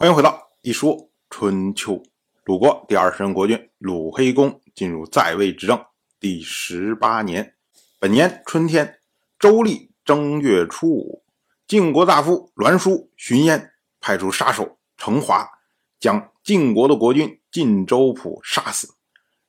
欢迎回到《一说春秋》。鲁国第二十任国君鲁黑公进入在位执政第十八年，本年春天，周历正月初五，晋国大夫栾书、荀嫣派出杀手程华，将晋国的国君晋州府杀死，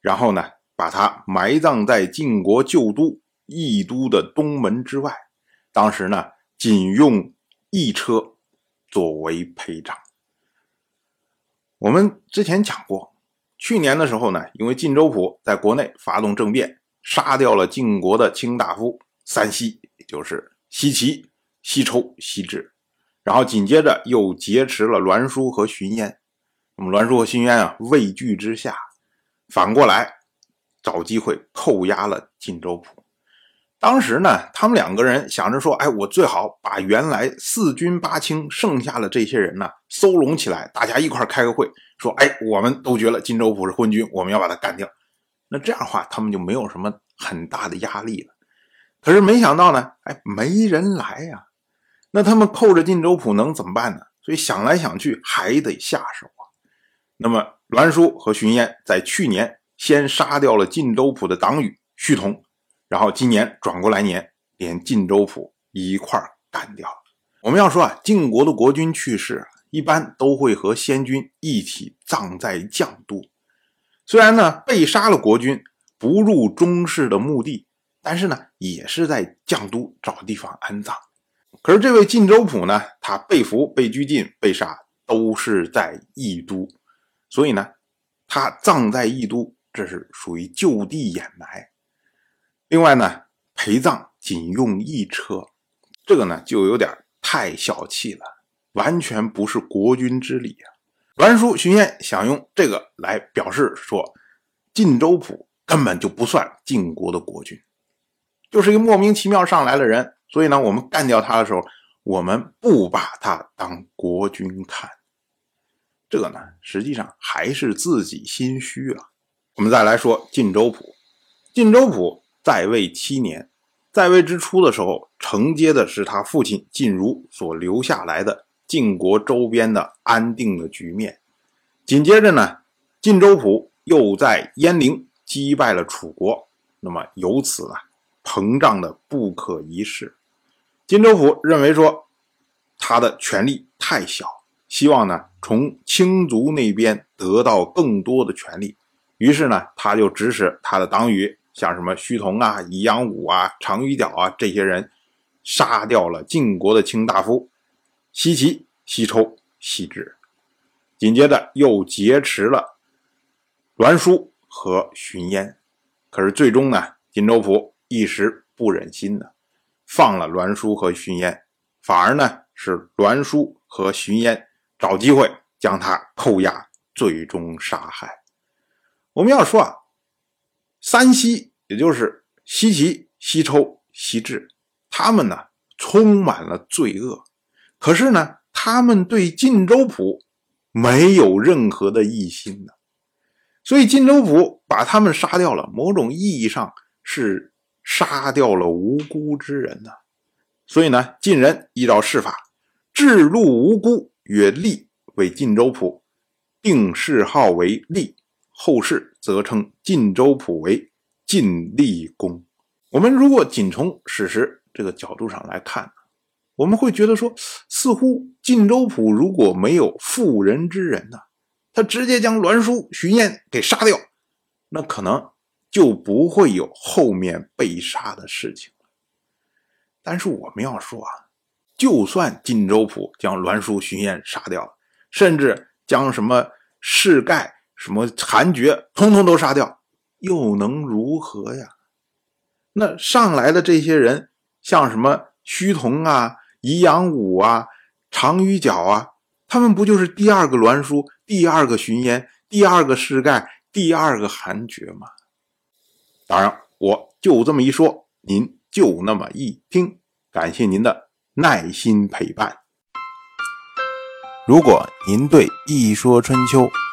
然后呢，把他埋葬在晋国旧都义都的东门之外。当时呢，仅用一车作为陪葬。我们之前讲过，去年的时候呢，因为晋州府在国内发动政变，杀掉了晋国的卿大夫三西，就是西齐、西抽、西至，然后紧接着又劫持了栾书和荀嫣。那么栾书和荀嫣啊，畏惧之下，反过来找机会扣押了晋州府。当时呢，他们两个人想着说：“哎，我最好把原来四军八卿剩下的这些人呢收拢起来，大家一块开个会，说：‘哎，我们都觉得荆州府是昏君，我们要把他干掉。’那这样的话，他们就没有什么很大的压力了。可是没想到呢，哎，没人来呀。那他们扣着晋州府能怎么办呢？所以想来想去，还得下手啊。那么栾书和荀嫣在去年先杀掉了晋州府的党羽胥同。然后今年转过来年，连晋州府一块儿干掉了。我们要说啊，晋国的国君去世，一般都会和先君一起葬在绛都。虽然呢，被杀了国君不入中室的墓地，但是呢，也是在绛都找地方安葬。可是这位晋州府呢，他被俘、被拘禁、被杀，都是在义都，所以呢，他葬在义都，这是属于就地掩埋。另外呢，陪葬仅用一车，这个呢就有点太小气了，完全不是国君之礼啊！栾书、荀嫣想用这个来表示说，晋州府根本就不算晋国的国君，就是一个莫名其妙上来的人，所以呢，我们干掉他的时候，我们不把他当国君看，这个呢，实际上还是自己心虚啊。我们再来说晋州府，晋州府。在位七年，在位之初的时候，承接的是他父亲晋如所留下来的晋国周边的安定的局面。紧接着呢，晋州府又在鄢陵击败了楚国，那么由此啊，膨胀的不可一世。晋州府认为说，他的权力太小，希望呢从卿族那边得到更多的权力，于是呢，他就指使他的党羽。像什么胥同啊、宜阳武啊、长于角啊这些人，杀掉了晋国的卿大夫西齐、西抽、西至，紧接着又劫持了栾书和荀嫣。可是最终呢，晋州府一时不忍心呢，放了栾书和荀嫣，反而呢是栾书和荀嫣找机会将他扣押，最终杀害。我们要说啊。三西，也就是西岐、西抽、西至，他们呢充满了罪恶，可是呢，他们对晋州府没有任何的异心呢，所以晋州府把他们杀掉了，某种意义上是杀掉了无辜之人呢。所以呢，晋人依照世法，治戮无辜，曰吏，为晋州府定谥号为吏。后世则称晋州府为晋厉公。我们如果仅从史实这个角度上来看，我们会觉得说，似乎晋州府如果没有妇人之仁呢，他直接将栾书、荀嫣给杀掉，那可能就不会有后面被杀的事情了。但是我们要说啊，就算晋州府将栾书、荀嫣杀掉，甚至将什么士盖。什么韩厥，通通都杀掉，又能如何呀？那上来的这些人，像什么胥童啊、宜阳武啊、长于角啊，他们不就是第二个栾书、第二个荀嫣、第二个士盖、第二个韩厥吗？当然，我就这么一说，您就那么一听。感谢您的耐心陪伴。如果您对《一说春秋》，